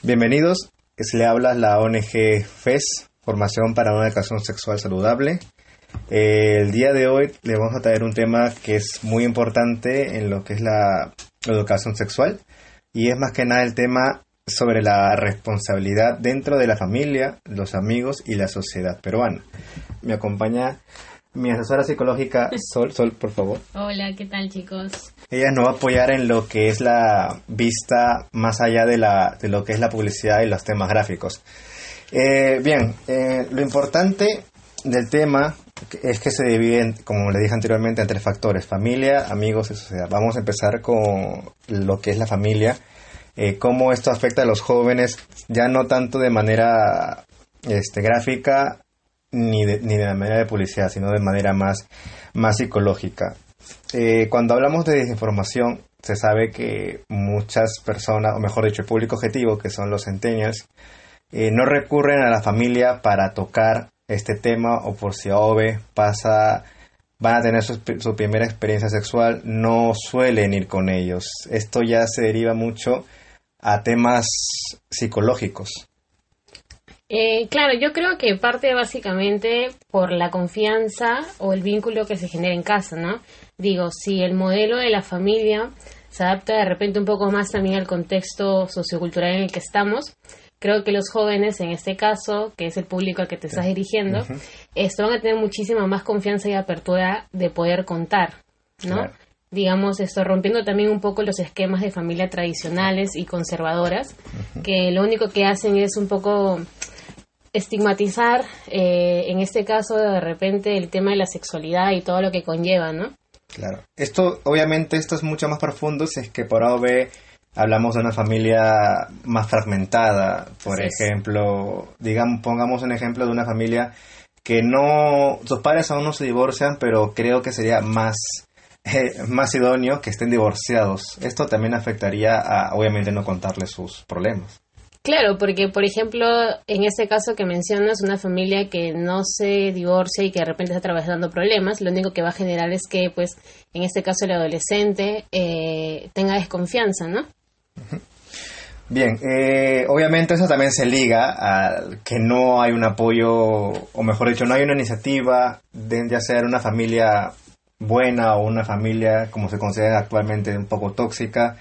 Bienvenidos, se le habla la ONG FES, Formación para una Educación Sexual Saludable. Eh, el día de hoy le vamos a traer un tema que es muy importante en lo que es la educación sexual y es más que nada el tema sobre la responsabilidad dentro de la familia, los amigos y la sociedad peruana. Me acompaña mi asesora psicológica, Sol, Sol, por favor. Hola, ¿qué tal chicos? Ella nos va a apoyar en lo que es la vista más allá de, la, de lo que es la publicidad y los temas gráficos. Eh, bien, eh, lo importante del tema es que se divide, como le dije anteriormente, en tres factores, familia, amigos y sociedad. Vamos a empezar con lo que es la familia, eh, cómo esto afecta a los jóvenes, ya no tanto de manera este, gráfica ni de, ni de manera de publicidad, sino de manera más, más psicológica. Eh, cuando hablamos de desinformación, se sabe que muchas personas, o mejor dicho, el público objetivo, que son los centennials, eh, no recurren a la familia para tocar este tema o por si OVE pasa, van a tener su, su, primera experiencia sexual, no suelen ir con ellos. Esto ya se deriva mucho a temas psicológicos. Eh, claro, yo creo que parte básicamente por la confianza o el vínculo que se genera en casa, ¿no? Digo, si el modelo de la familia se adapta de repente un poco más también al contexto sociocultural en el que estamos, creo que los jóvenes, en este caso, que es el público al que te estás dirigiendo, uh -huh. esto van a tener muchísima más confianza y apertura de poder contar, ¿no? Claro. Digamos, esto rompiendo también un poco los esquemas de familia tradicionales y conservadoras, uh -huh. que lo único que hacen es un poco estigmatizar, eh, en este caso, de repente, el tema de la sexualidad y todo lo que conlleva, ¿no? Claro. Esto, obviamente, esto es mucho más profundo si es que por AOB hablamos de una familia más fragmentada. Por Así ejemplo, es. digamos, pongamos un ejemplo de una familia que no, sus padres aún no se divorcian, pero creo que sería más, eh, más idóneo que estén divorciados. Esto también afectaría a, obviamente, no contarles sus problemas. Claro, porque por ejemplo, en este caso que mencionas, una familia que no se divorcia y que de repente está atravesando problemas, lo único que va a generar es que, pues, en este caso el adolescente eh, tenga desconfianza, ¿no? Bien, eh, obviamente eso también se liga a que no hay un apoyo, o mejor dicho, no hay una iniciativa de ya una familia buena o una familia, como se considera actualmente, un poco tóxica,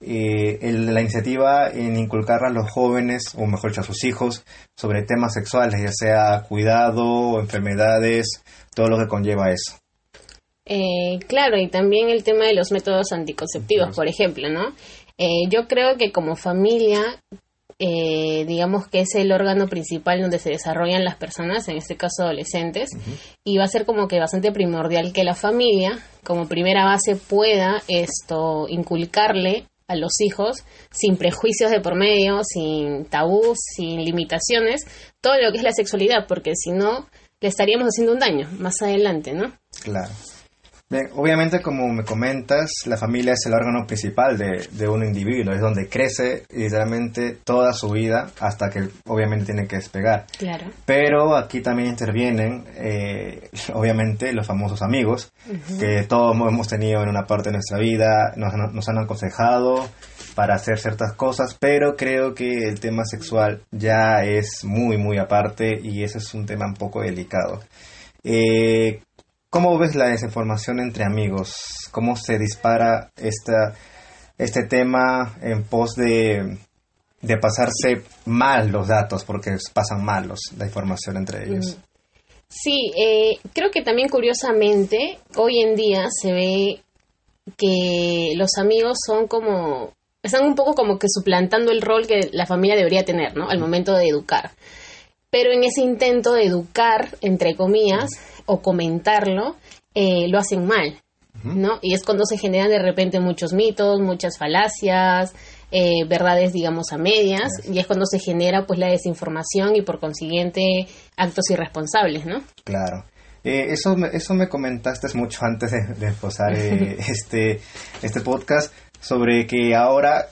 eh, el, la iniciativa en inculcar a los jóvenes, o mejor dicho, a sus hijos, sobre temas sexuales, ya sea cuidado, enfermedades, todo lo que conlleva eso. Eh, claro, y también el tema de los métodos anticonceptivos, por ejemplo, ¿no? Eh, yo creo que como familia, eh, digamos que es el órgano principal donde se desarrollan las personas, en este caso adolescentes, uh -huh. y va a ser como que bastante primordial que la familia, como primera base, pueda esto inculcarle a los hijos sin prejuicios de por medio, sin tabús, sin limitaciones, todo lo que es la sexualidad, porque si no, le estaríamos haciendo un daño más adelante, ¿no? Claro. Bien, obviamente, como me comentas, la familia es el órgano principal de, de, un individuo, es donde crece literalmente toda su vida hasta que obviamente tiene que despegar. Claro. Pero aquí también intervienen, eh, obviamente, los famosos amigos, uh -huh. que todos hemos tenido en una parte de nuestra vida, nos, nos han aconsejado para hacer ciertas cosas, pero creo que el tema sexual ya es muy, muy aparte y ese es un tema un poco delicado. Eh, ¿Cómo ves la desinformación entre amigos? ¿Cómo se dispara esta, este tema en pos de, de pasarse mal los datos, porque pasan mal los, la información entre ellos? Sí, eh, creo que también curiosamente hoy en día se ve que los amigos son como, están un poco como que suplantando el rol que la familia debería tener, ¿no? Al momento de educar. Pero en ese intento de educar, entre comillas, o comentarlo, eh, lo hacen mal, ¿no? Y es cuando se generan de repente muchos mitos, muchas falacias, eh, verdades, digamos, a medias, y es cuando se genera pues la desinformación y por consiguiente actos irresponsables, ¿no? Claro. Eh, eso, me, eso me comentaste mucho antes de, de empezar eh, este, este podcast sobre que ahora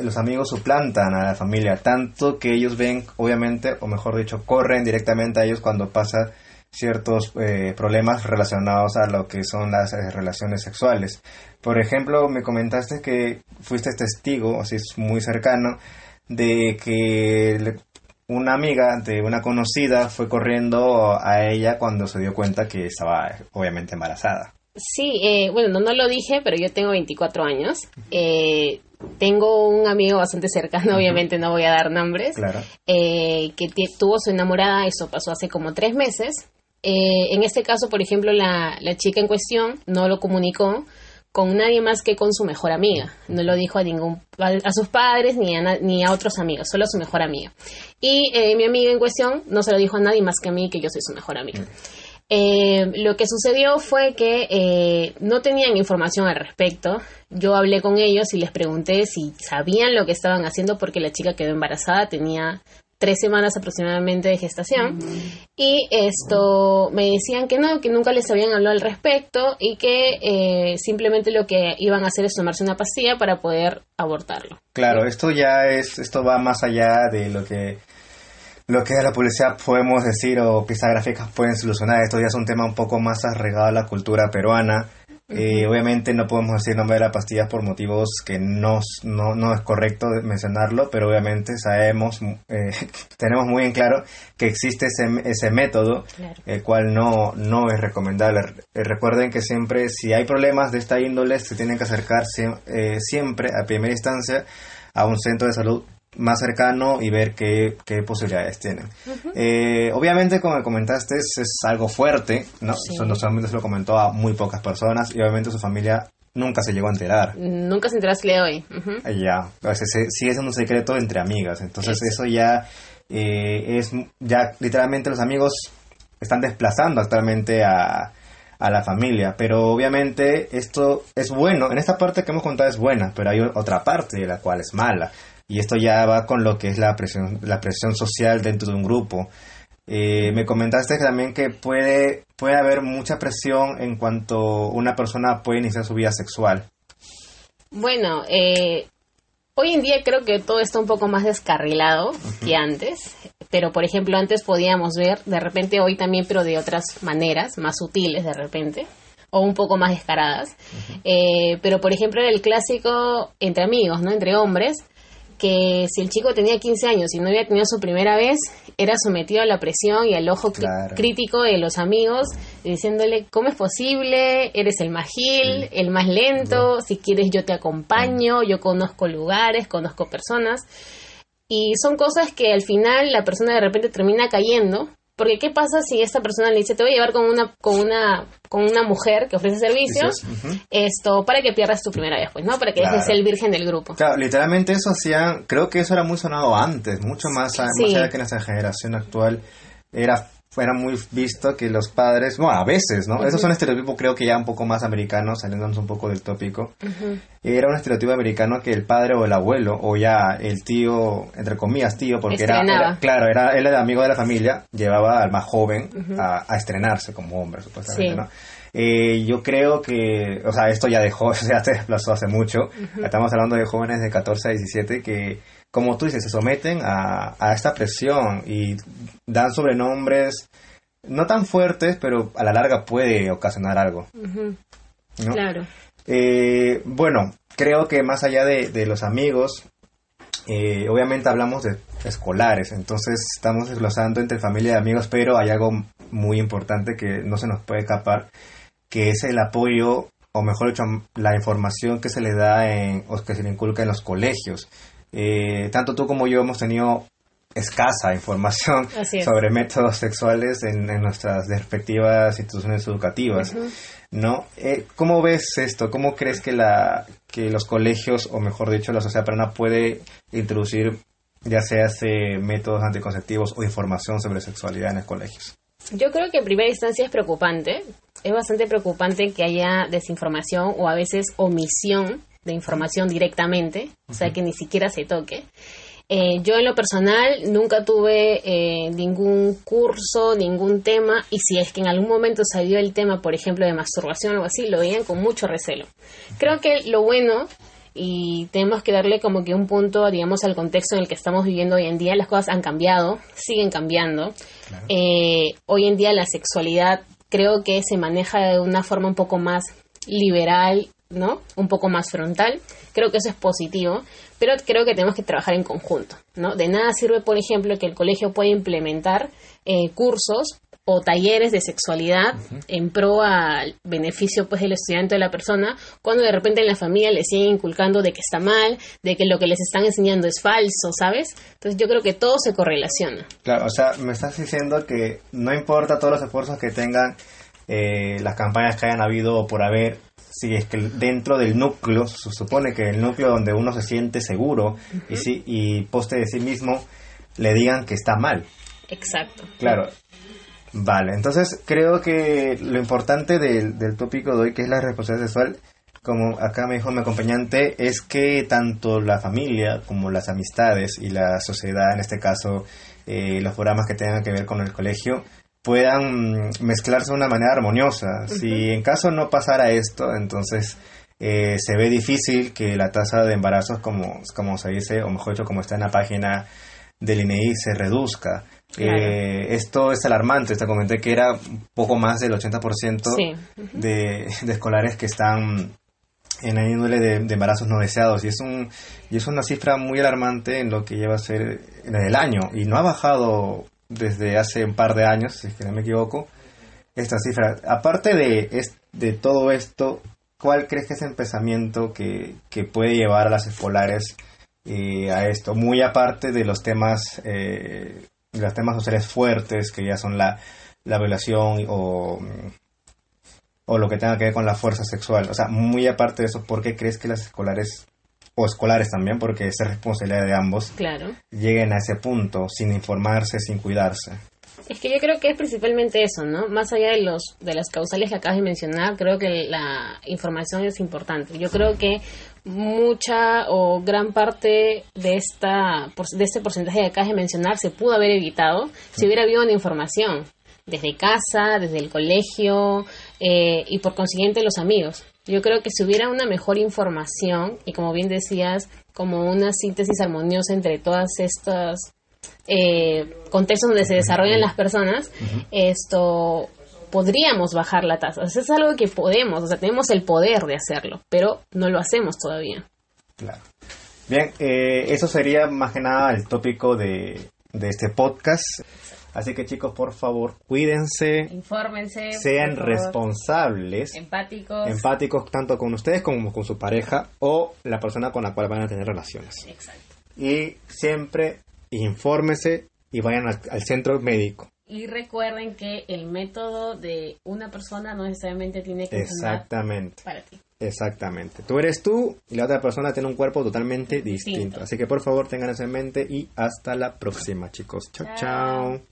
los amigos suplantan a la familia, tanto que ellos ven, obviamente, o mejor dicho, corren directamente a ellos cuando pasa ciertos eh, problemas relacionados a lo que son las eh, relaciones sexuales. Por ejemplo, me comentaste que fuiste testigo, así es muy cercano, de que una amiga de una conocida fue corriendo a ella cuando se dio cuenta que estaba obviamente embarazada. Sí, eh, bueno, no, lo dije, pero yo tengo 24 años. Eh, tengo un amigo bastante cercano, obviamente no voy a dar nombres, eh, que tuvo su enamorada, eso pasó hace como tres meses. En este caso, por ejemplo, la, chica en cuestión no lo comunicó con nadie más que con su mejor amiga. No lo dijo a ningún a sus padres ni a, ni a otros amigos, solo a su mejor amiga. Y mi amiga en cuestión no se lo dijo a nadie más que a mí, que yo soy su mejor amiga. Eh, lo que sucedió fue que eh, no tenían información al respecto. Yo hablé con ellos y les pregunté si sabían lo que estaban haciendo porque la chica quedó embarazada, tenía tres semanas aproximadamente de gestación. Y esto me decían que no, que nunca les habían hablado al respecto y que eh, simplemente lo que iban a hacer es tomarse una pastilla para poder abortarlo. Claro, esto ya es, esto va más allá de lo que lo que de la publicidad podemos decir o pistas gráficas pueden solucionar. Esto ya es un tema un poco más arraigado a la cultura peruana. Eh, obviamente no podemos decir nombre de la pastilla por motivos que no, no, es correcto mencionarlo, pero obviamente sabemos, eh, tenemos muy en claro que existe ese, ese método, el cual no, no es recomendable. Eh, recuerden que siempre, si hay problemas de esta índole, se tienen que acercar siempre a primera instancia a un centro de salud más cercano y ver qué, qué posibilidades tienen. Eh, obviamente, como me comentaste, es, algo fuerte, ¿no? solamente se lo comentó a muy pocas personas y obviamente su familia nunca se llegó a enterar. Nunca se enteró de hoy. Ya, pues sigue siendo un secreto entre amigas, entonces eso ya eh, es, ya literalmente los amigos están desplazando actualmente a, a la familia. Pero obviamente esto es bueno, en esta parte que hemos contado es buena, pero hay otra parte de la cual es mala y esto ya va con lo que es la presión, la presión social dentro de un grupo. Eh, me comentaste también que puede, puede haber mucha presión en cuanto una persona puede iniciar su vida sexual. Bueno, eh, hoy en día creo que todo está un poco más descarrilado que antes, pero por ejemplo antes podíamos ver, de repente hoy también, pero de otras maneras, más sutiles de repente, o un poco más descaradas. Eh, pero por ejemplo el clásico entre amigos, ¿no? Entre hombres, que si el chico tenía 15 años y no había tenido su primera vez, era sometido a la presión y al ojo crítico de los amigos, diciéndole, ¿cómo es posible? Eres el más gil, el más lento, si quieres yo te acompaño, yo conozco lugares, conozco personas. Y son cosas que al final la persona de repente termina cayendo porque ¿qué pasa si esta persona le dice, te voy a llevar con una, con una, con una mujer que ofrece servicios, esto, para que pierdas tu primera vez, pues, ¿no? Para que dejes el virgen del grupo. Claro, literalmente eso hacían, creo que eso era muy sonado antes, mucho más, más allá que nuestra generación actual era fuera muy visto que los padres, bueno, a veces, ¿no? Esos son estereotipos creo que ya un poco más americanos, saliéndonos un poco del tópico. Era un estereotipo americano que el padre o el abuelo, o ya el tío, entre comillas tío, porque era, claro, era él era amigo de la familia, llevaba al más joven a, estrenarse como hombre, supuestamente, ¿no? Eh, yo creo que, o sea, esto ya dejó, ya se desplazó hace mucho. Estamos hablando de jóvenes de 14 a 17 que como tú dices, se someten a, esta presión y dan sobrenombres no tan fuertes, pero a la larga puede ocasionar algo. Claro. Eh, bueno, creo que más allá de, los amigos, eh, obviamente hablamos de escolares, entonces estamos desglosando entre familia y amigos, pero hay algo muy importante que no se nos puede escapar, que es el apoyo, o mejor dicho, la información que se le da en, o que se le inculca en los colegios. Eh, tanto tú como yo hemos tenido escasa información sobre métodos sexuales en, nuestras respectivas instituciones educativas. ¿no? Eh, ¿Cómo ves esto? ¿Cómo crees que, la, que los colegios, o mejor dicho, la sociedad peruana puede introducir ya sea métodos anticonceptivos o información sobre sexualidad en los colegios? Yo creo que en primera instancia es preocupante. Es bastante preocupante que haya desinformación o a veces omisión de información directamente, o sea, que ni siquiera se toque. Eh, yo en lo personal nunca tuve eh, ningún curso, ningún tema, y si es que en algún momento salió el tema, por ejemplo, de masturbación o algo así, lo veían con mucho recelo. Creo que lo bueno, y tenemos que darle como que un punto, digamos, al contexto en el que estamos viviendo hoy en día, las cosas han cambiado, siguen cambiando. Eh, hoy en día la sexualidad creo que se maneja de una forma un poco más liberal, ¿no? Un poco más frontal. Creo que eso es positivo, pero creo que tenemos que trabajar en conjunto, ¿no? De nada sirve, por ejemplo, que el colegio pueda implementar eh, cursos o talleres de sexualidad en pro al beneficio pues del estudiante o de la persona, cuando de repente en la familia le siguen inculcando de que está mal, de que lo que les están enseñando es falso, ¿sabes? Entonces yo creo que todo se correlaciona. Claro, o sea, me estás diciendo que no importa todos los esfuerzos que tengan eh, las campañas que hayan habido o por haber, si es que dentro del núcleo, se supone que el núcleo donde uno se siente seguro y, si, y poste de sí mismo, le digan que está mal. Exacto. Claro. Vale, entonces creo que lo importante del, del tópico de hoy, que es la responsabilidad sexual, como acá me dijo mi acompañante, es que tanto la familia como las amistades y la sociedad, en este caso eh, los programas que tengan que ver con el colegio, puedan mezclarse de una manera armoniosa. Si en caso no pasara esto, entonces eh, se ve difícil que la tasa de embarazos, como, como se dice, o mejor dicho, como está en la página del INEI, se reduzca. Eh, esto es alarmante, te comenté que era poco más del 80% de, de escolares que están en el índole de, de, embarazos no deseados y es un y es una cifra muy alarmante en lo que lleva a ser en el año y no ha bajado desde hace un par de años si es que no me equivoco esta cifra. Aparte de de todo esto cuál crees que es el pensamiento que, que puede llevar a las escolares eh, a esto muy aparte de los temas eh, los temas sociales fuertes que ya son la, la violación o o lo que tenga que ver con la fuerza sexual. O sea, muy aparte de eso, ¿por qué crees que las escolares, o escolares también, porque es responsabilidad de ambos, claro. lleguen a ese punto sin informarse, sin cuidarse? Es que yo creo que es principalmente eso, ¿no? Más allá de los de las causales que acabas de mencionar, creo que la información es importante. Yo creo que mucha o gran parte de esta de este porcentaje que acabas de mencionar se pudo haber evitado si hubiera habido una información desde casa, desde el colegio eh, y por consiguiente los amigos. Yo creo que si hubiera una mejor información y como bien decías, como una síntesis armoniosa entre todas estas eh, contextos donde se desarrollan las personas, esto podríamos bajar la tasa. es algo que podemos, o sea, tenemos el poder de hacerlo, pero no lo hacemos todavía. Claro. Bien, eh, eso sería más que nada el tópico de, de este podcast. Así que chicos, por favor, cuídense. Infórmense. Sean responsables. Empáticos. Empáticos tanto con ustedes como con su pareja o la persona con la cual van a tener relaciones. Exacto. Y siempre infórmense y vayan al, al centro médico. Y recuerden que el método de una persona no necesariamente tiene que Exactamente. para ti. Exactamente. Tú eres tú y la otra persona tiene un cuerpo totalmente distinto. Distinto. Así que por favor tengan eso en mente y hasta la próxima, chicos. Chao, Chao. chao.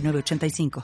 906985.